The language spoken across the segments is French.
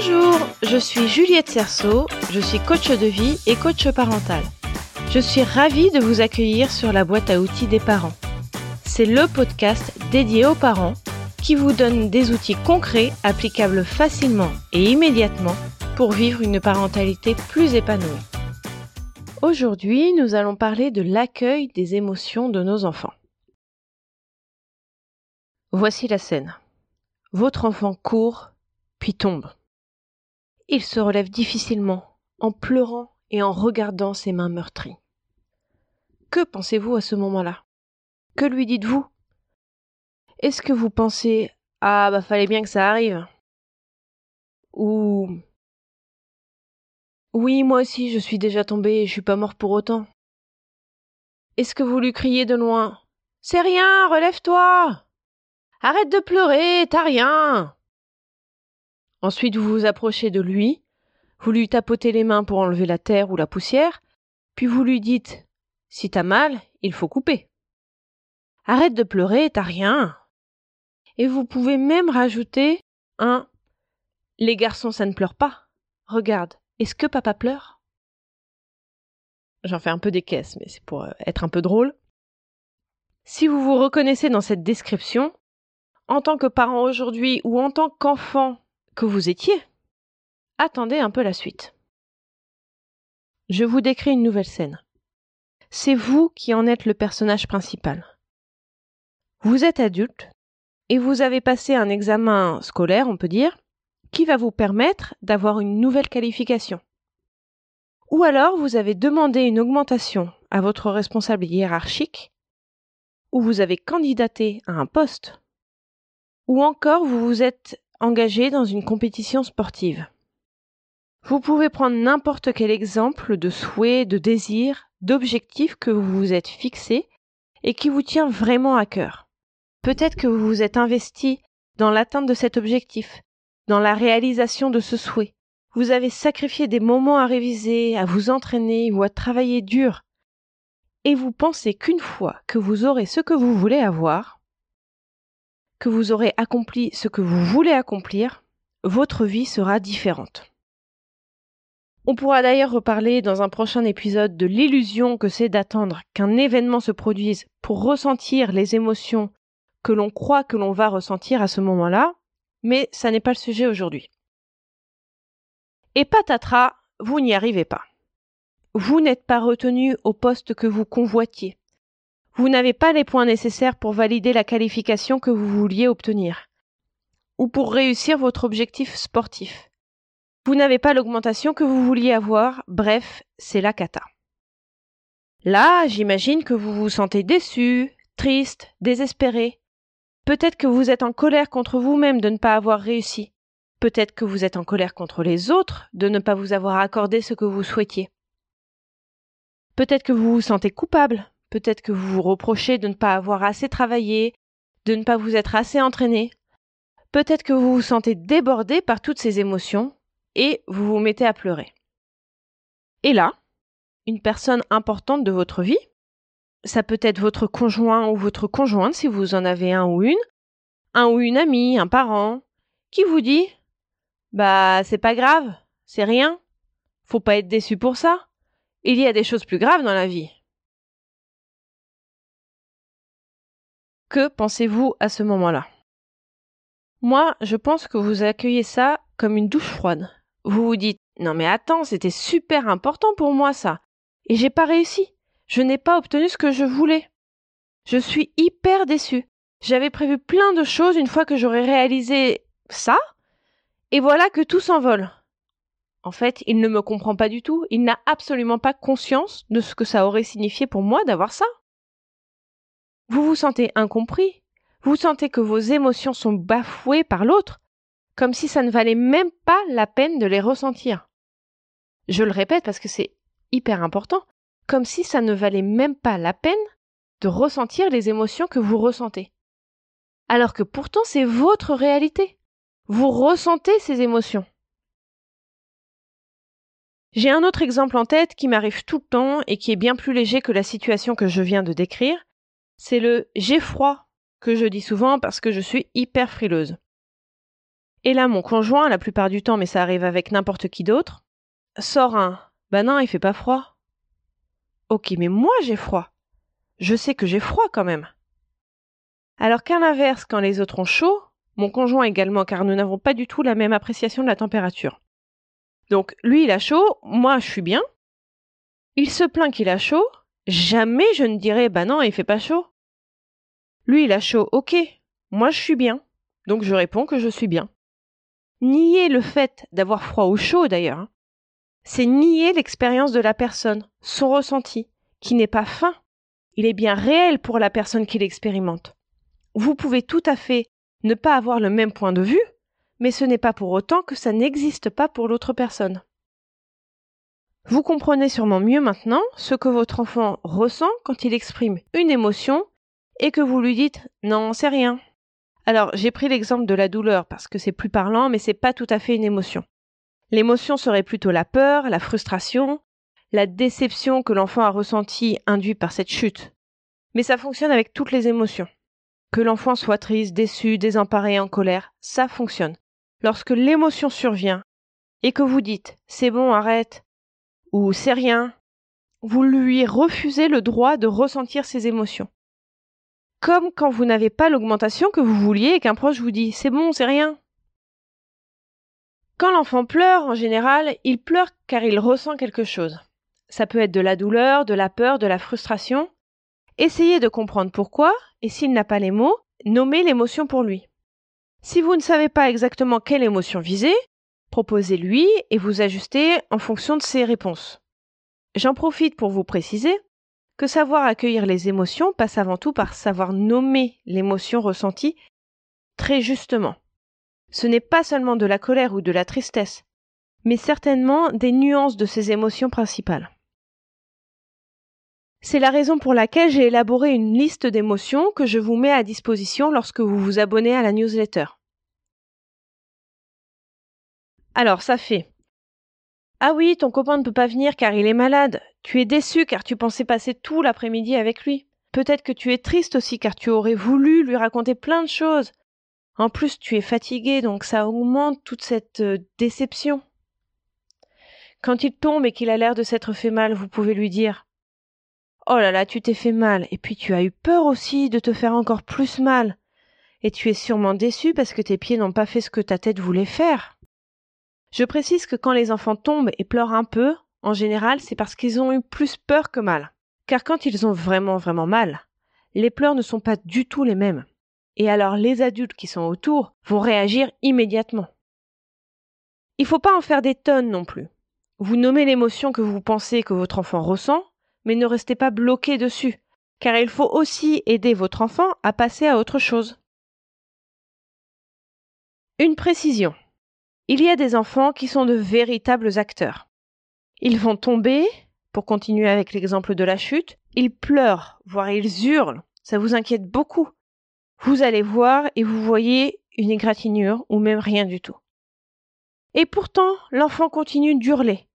Bonjour, je suis Juliette Cerceau, je suis coach de vie et coach parental. Je suis ravie de vous accueillir sur la boîte à outils des parents. C'est le podcast dédié aux parents qui vous donne des outils concrets applicables facilement et immédiatement pour vivre une parentalité plus épanouie. Aujourd'hui, nous allons parler de l'accueil des émotions de nos enfants. Voici la scène. Votre enfant court, puis tombe. Il se relève difficilement, en pleurant et en regardant ses mains meurtries. Que pensez-vous à ce moment-là? Que lui dites-vous? Est-ce que vous pensez Ah bah fallait bien que ça arrive! Ou Oui, moi aussi je suis déjà tombé et je suis pas mort pour autant. Est-ce que vous lui criez de loin C'est rien, relève-toi Arrête de pleurer, t'as rien Ensuite, vous vous approchez de lui, vous lui tapotez les mains pour enlever la terre ou la poussière, puis vous lui dites Si t'as mal, il faut couper. Arrête de pleurer, t'as rien. Et vous pouvez même rajouter un Les garçons, ça ne pleure pas. Regarde, est-ce que papa pleure? J'en fais un peu des caisses, mais c'est pour euh, être un peu drôle. Si vous vous reconnaissez dans cette description, en tant que parent aujourd'hui ou en tant qu'enfant que vous étiez. Attendez un peu la suite. Je vous décris une nouvelle scène. C'est vous qui en êtes le personnage principal. Vous êtes adulte et vous avez passé un examen scolaire, on peut dire, qui va vous permettre d'avoir une nouvelle qualification. Ou alors vous avez demandé une augmentation à votre responsable hiérarchique, ou vous avez candidaté à un poste, ou encore vous vous êtes engagé dans une compétition sportive. Vous pouvez prendre n'importe quel exemple de souhait, de désir, d'objectif que vous vous êtes fixé et qui vous tient vraiment à cœur. Peut-être que vous vous êtes investi dans l'atteinte de cet objectif, dans la réalisation de ce souhait. Vous avez sacrifié des moments à réviser, à vous entraîner ou à travailler dur. Et vous pensez qu'une fois que vous aurez ce que vous voulez avoir, que vous aurez accompli ce que vous voulez accomplir, votre vie sera différente. On pourra d'ailleurs reparler dans un prochain épisode de l'illusion que c'est d'attendre qu'un événement se produise pour ressentir les émotions que l'on croit que l'on va ressentir à ce moment-là, mais ça n'est pas le sujet aujourd'hui. Et patatras, vous n'y arrivez pas. Vous n'êtes pas retenu au poste que vous convoitiez vous n'avez pas les points nécessaires pour valider la qualification que vous vouliez obtenir, ou pour réussir votre objectif sportif. Vous n'avez pas l'augmentation que vous vouliez avoir, bref, c'est la cata. Là, j'imagine que vous vous sentez déçu, triste, désespéré. Peut-être que vous êtes en colère contre vous-même de ne pas avoir réussi. Peut-être que vous êtes en colère contre les autres de ne pas vous avoir accordé ce que vous souhaitiez. Peut-être que vous vous sentez coupable Peut-être que vous vous reprochez de ne pas avoir assez travaillé, de ne pas vous être assez entraîné. Peut-être que vous vous sentez débordé par toutes ces émotions et vous vous mettez à pleurer. Et là, une personne importante de votre vie, ça peut être votre conjoint ou votre conjointe si vous en avez un ou une, un ou une amie, un parent, qui vous dit Bah, c'est pas grave, c'est rien, faut pas être déçu pour ça. Il y a des choses plus graves dans la vie. Que pensez-vous à ce moment-là? Moi, je pense que vous accueillez ça comme une douche froide. Vous vous dites Non mais attends, c'était super important pour moi ça. Et j'ai pas réussi. Je n'ai pas obtenu ce que je voulais. Je suis hyper déçu. J'avais prévu plein de choses une fois que j'aurais réalisé ça, et voilà que tout s'envole. En fait, il ne me comprend pas du tout, il n'a absolument pas conscience de ce que ça aurait signifié pour moi d'avoir ça. Vous vous sentez incompris, vous sentez que vos émotions sont bafouées par l'autre, comme si ça ne valait même pas la peine de les ressentir. Je le répète parce que c'est hyper important, comme si ça ne valait même pas la peine de ressentir les émotions que vous ressentez. Alors que pourtant c'est votre réalité. Vous ressentez ces émotions. J'ai un autre exemple en tête qui m'arrive tout le temps et qui est bien plus léger que la situation que je viens de décrire, c'est le j'ai froid que je dis souvent parce que je suis hyper frileuse. Et là, mon conjoint, la plupart du temps, mais ça arrive avec n'importe qui d'autre, sort un Bah non, il fait pas froid. Ok, mais moi j'ai froid. Je sais que j'ai froid quand même. Alors qu'à l'inverse, quand les autres ont chaud, mon conjoint également, car nous n'avons pas du tout la même appréciation de la température. Donc lui il a chaud, moi je suis bien. Il se plaint qu'il a chaud, jamais je ne dirai bah non, il fait pas chaud. Lui il a chaud, ok, moi je suis bien. Donc je réponds que je suis bien. Nier le fait d'avoir froid ou chaud d'ailleurs, hein, c'est nier l'expérience de la personne, son ressenti, qui n'est pas fin. Il est bien réel pour la personne qui l'expérimente. Vous pouvez tout à fait ne pas avoir le même point de vue, mais ce n'est pas pour autant que ça n'existe pas pour l'autre personne. Vous comprenez sûrement mieux maintenant ce que votre enfant ressent quand il exprime une émotion et que vous lui dites non, c'est rien. Alors, j'ai pris l'exemple de la douleur parce que c'est plus parlant, mais c'est pas tout à fait une émotion. L'émotion serait plutôt la peur, la frustration, la déception que l'enfant a ressentie induite par cette chute. Mais ça fonctionne avec toutes les émotions. Que l'enfant soit triste, déçu, désemparé, en colère, ça fonctionne. Lorsque l'émotion survient et que vous dites c'est bon, arrête, ou c'est rien, vous lui refusez le droit de ressentir ses émotions. Comme quand vous n'avez pas l'augmentation que vous vouliez et qu'un proche vous dit c'est bon, c'est rien. Quand l'enfant pleure, en général, il pleure car il ressent quelque chose. Ça peut être de la douleur, de la peur, de la frustration. Essayez de comprendre pourquoi, et s'il n'a pas les mots, nommez l'émotion pour lui. Si vous ne savez pas exactement quelle émotion viser, proposez-lui et vous ajustez en fonction de ses réponses. J'en profite pour vous préciser que savoir accueillir les émotions passe avant tout par savoir nommer l'émotion ressentie très justement. Ce n'est pas seulement de la colère ou de la tristesse, mais certainement des nuances de ces émotions principales. C'est la raison pour laquelle j'ai élaboré une liste d'émotions que je vous mets à disposition lorsque vous vous abonnez à la newsletter. Alors, ça fait. Ah oui, ton copain ne peut pas venir car il est malade. Tu es déçu car tu pensais passer tout l'après-midi avec lui. Peut-être que tu es triste aussi car tu aurais voulu lui raconter plein de choses. En plus, tu es fatigué, donc ça augmente toute cette euh, déception. Quand il tombe et qu'il a l'air de s'être fait mal, vous pouvez lui dire Oh là là, tu t'es fait mal, et puis tu as eu peur aussi de te faire encore plus mal. Et tu es sûrement déçu parce que tes pieds n'ont pas fait ce que ta tête voulait faire. Je précise que quand les enfants tombent et pleurent un peu, en général, c'est parce qu'ils ont eu plus peur que mal. Car quand ils ont vraiment vraiment mal, les pleurs ne sont pas du tout les mêmes. Et alors les adultes qui sont autour vont réagir immédiatement. Il faut pas en faire des tonnes non plus. Vous nommez l'émotion que vous pensez que votre enfant ressent, mais ne restez pas bloqué dessus, car il faut aussi aider votre enfant à passer à autre chose. Une précision. Il y a des enfants qui sont de véritables acteurs. Ils vont tomber, pour continuer avec l'exemple de la chute, ils pleurent, voire ils hurlent. Ça vous inquiète beaucoup. Vous allez voir et vous voyez une égratignure ou même rien du tout. Et pourtant, l'enfant continue d'hurler.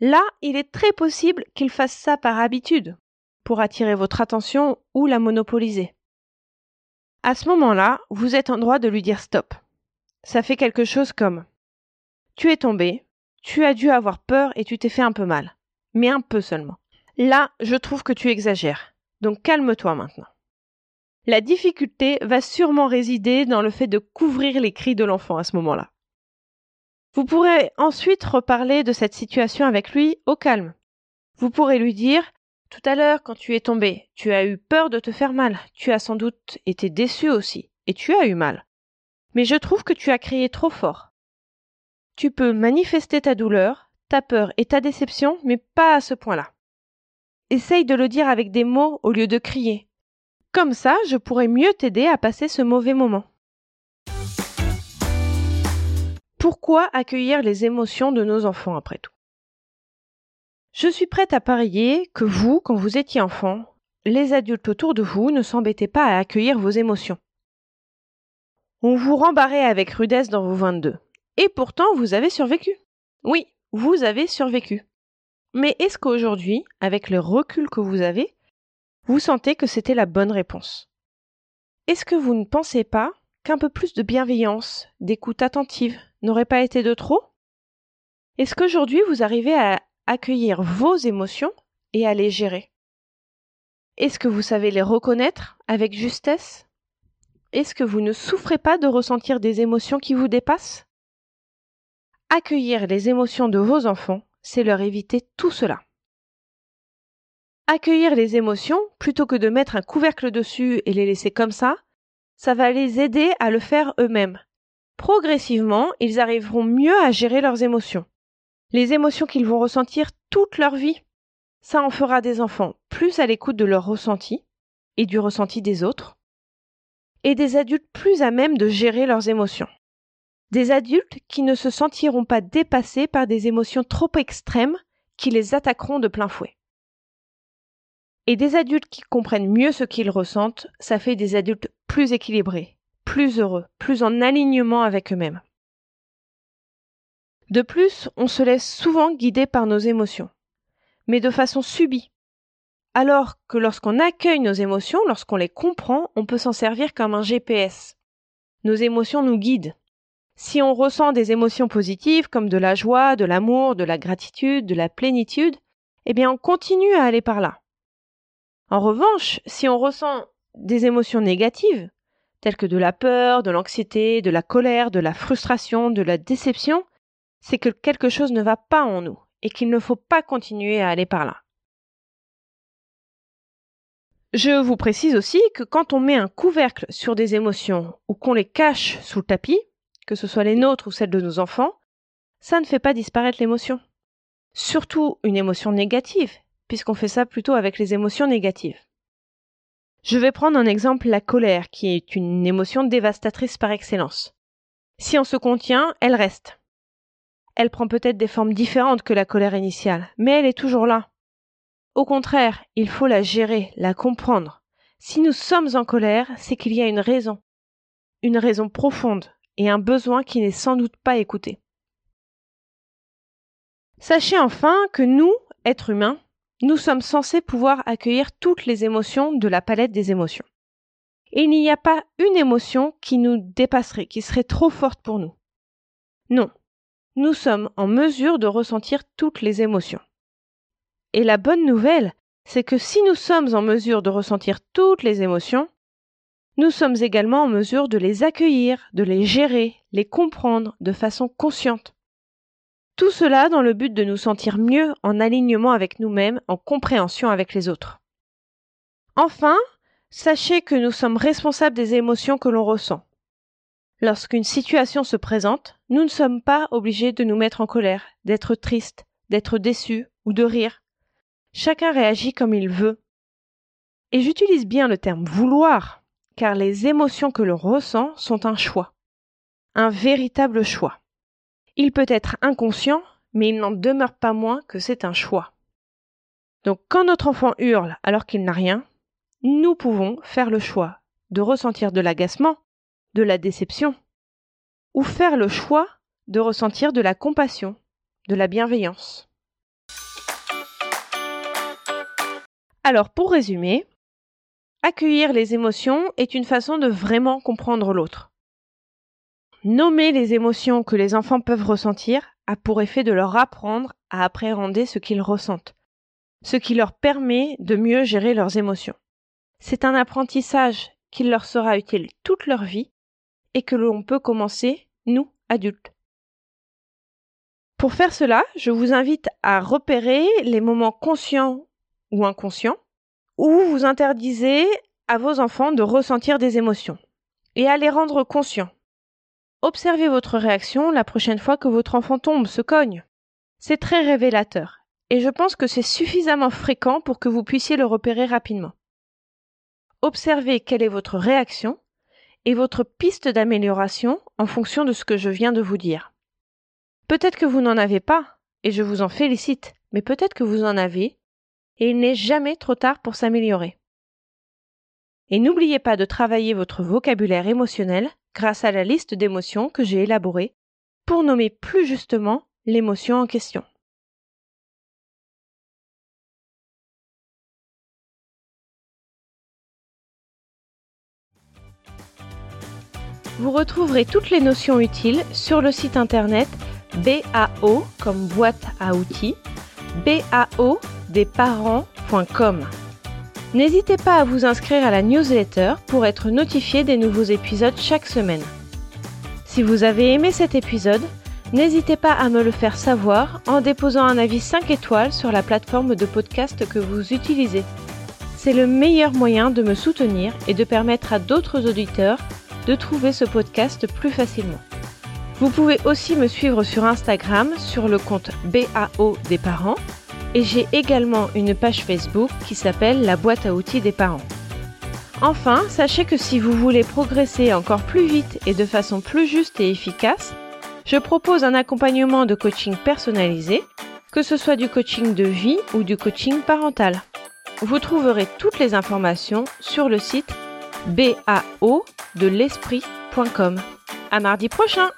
Là, il est très possible qu'il fasse ça par habitude, pour attirer votre attention ou la monopoliser. À ce moment-là, vous êtes en droit de lui dire stop. Ça fait quelque chose comme Tu es tombé, tu as dû avoir peur et tu t'es fait un peu mal, mais un peu seulement. Là, je trouve que tu exagères, donc calme-toi maintenant. La difficulté va sûrement résider dans le fait de couvrir les cris de l'enfant à ce moment-là. Vous pourrez ensuite reparler de cette situation avec lui au calme. Vous pourrez lui dire Tout à l'heure, quand tu es tombé, tu as eu peur de te faire mal, tu as sans doute été déçu aussi, et tu as eu mal. Mais je trouve que tu as crié trop fort. Tu peux manifester ta douleur, ta peur et ta déception, mais pas à ce point-là. Essaye de le dire avec des mots au lieu de crier. Comme ça, je pourrais mieux t'aider à passer ce mauvais moment. Pourquoi accueillir les émotions de nos enfants après tout? Je suis prête à parier que vous, quand vous étiez enfant, les adultes autour de vous ne s'embêtaient pas à accueillir vos émotions. On vous rembarrait avec rudesse dans vos 22. Et pourtant, vous avez survécu. Oui, vous avez survécu. Mais est-ce qu'aujourd'hui, avec le recul que vous avez, vous sentez que c'était la bonne réponse? Est-ce que vous ne pensez pas qu'un peu plus de bienveillance, d'écoute attentive n'aurait pas été de trop? Est-ce qu'aujourd'hui vous arrivez à accueillir vos émotions et à les gérer? Est-ce que vous savez les reconnaître avec justesse? Est-ce que vous ne souffrez pas de ressentir des émotions qui vous dépassent? Accueillir les émotions de vos enfants, c'est leur éviter tout cela. Accueillir les émotions, plutôt que de mettre un couvercle dessus et les laisser comme ça, ça va les aider à le faire eux-mêmes. Progressivement, ils arriveront mieux à gérer leurs émotions. Les émotions qu'ils vont ressentir toute leur vie. Ça en fera des enfants plus à l'écoute de leurs ressentis et du ressenti des autres, et des adultes plus à même de gérer leurs émotions. Des adultes qui ne se sentiront pas dépassés par des émotions trop extrêmes qui les attaqueront de plein fouet. Et des adultes qui comprennent mieux ce qu'ils ressentent, ça fait des adultes plus équilibrés, plus heureux, plus en alignement avec eux-mêmes. De plus, on se laisse souvent guider par nos émotions, mais de façon subie. Alors que lorsqu'on accueille nos émotions, lorsqu'on les comprend, on peut s'en servir comme un GPS. Nos émotions nous guident. Si on ressent des émotions positives comme de la joie, de l'amour, de la gratitude, de la plénitude, eh bien on continue à aller par là. En revanche, si on ressent des émotions négatives, telles que de la peur, de l'anxiété, de la colère, de la frustration, de la déception, c'est que quelque chose ne va pas en nous et qu'il ne faut pas continuer à aller par là. Je vous précise aussi que quand on met un couvercle sur des émotions ou qu'on les cache sous le tapis, que ce soit les nôtres ou celles de nos enfants, ça ne fait pas disparaître l'émotion. Surtout une émotion négative, puisqu'on fait ça plutôt avec les émotions négatives. Je vais prendre un exemple la colère, qui est une émotion dévastatrice par excellence. Si on se contient, elle reste. Elle prend peut-être des formes différentes que la colère initiale, mais elle est toujours là. Au contraire, il faut la gérer, la comprendre. Si nous sommes en colère, c'est qu'il y a une raison, une raison profonde et un besoin qui n'est sans doute pas écouté. Sachez enfin que nous, êtres humains, nous sommes censés pouvoir accueillir toutes les émotions de la palette des émotions. Et il n'y a pas une émotion qui nous dépasserait, qui serait trop forte pour nous. Non, nous sommes en mesure de ressentir toutes les émotions. Et la bonne nouvelle, c'est que si nous sommes en mesure de ressentir toutes les émotions, nous sommes également en mesure de les accueillir, de les gérer, les comprendre de façon consciente. Tout cela dans le but de nous sentir mieux en alignement avec nous-mêmes, en compréhension avec les autres. Enfin, sachez que nous sommes responsables des émotions que l'on ressent. Lorsqu'une situation se présente, nous ne sommes pas obligés de nous mettre en colère, d'être triste, d'être déçu ou de rire. Chacun réagit comme il veut. Et j'utilise bien le terme vouloir, car les émotions que l'on ressent sont un choix, un véritable choix. Il peut être inconscient, mais il n'en demeure pas moins que c'est un choix. Donc quand notre enfant hurle alors qu'il n'a rien, nous pouvons faire le choix de ressentir de l'agacement, de la déception, ou faire le choix de ressentir de la compassion, de la bienveillance. Alors pour résumer, accueillir les émotions est une façon de vraiment comprendre l'autre. Nommer les émotions que les enfants peuvent ressentir a pour effet de leur apprendre à appréhender ce qu'ils ressentent, ce qui leur permet de mieux gérer leurs émotions. C'est un apprentissage qui leur sera utile toute leur vie et que l'on peut commencer, nous, adultes. Pour faire cela, je vous invite à repérer les moments conscients ou inconscients où vous interdisez à vos enfants de ressentir des émotions et à les rendre conscients Observez votre réaction la prochaine fois que votre enfant tombe, se cogne. C'est très révélateur, et je pense que c'est suffisamment fréquent pour que vous puissiez le repérer rapidement. Observez quelle est votre réaction et votre piste d'amélioration en fonction de ce que je viens de vous dire. Peut-être que vous n'en avez pas, et je vous en félicite, mais peut-être que vous en avez, et il n'est jamais trop tard pour s'améliorer. Et n'oubliez pas de travailler votre vocabulaire émotionnel grâce à la liste d'émotions que j'ai élaborée pour nommer plus justement l'émotion en question. Vous retrouverez toutes les notions utiles sur le site internet BAO comme boîte à outils, BAO des parents.com. N'hésitez pas à vous inscrire à la newsletter pour être notifié des nouveaux épisodes chaque semaine. Si vous avez aimé cet épisode, n'hésitez pas à me le faire savoir en déposant un avis 5 étoiles sur la plateforme de podcast que vous utilisez. C'est le meilleur moyen de me soutenir et de permettre à d'autres auditeurs de trouver ce podcast plus facilement. Vous pouvez aussi me suivre sur Instagram sur le compte BAO des parents et j'ai également une page Facebook qui s'appelle La boîte à outils des parents. Enfin, sachez que si vous voulez progresser encore plus vite et de façon plus juste et efficace, je propose un accompagnement de coaching personnalisé, que ce soit du coaching de vie ou du coaching parental. Vous trouverez toutes les informations sur le site bao de. À mardi prochain!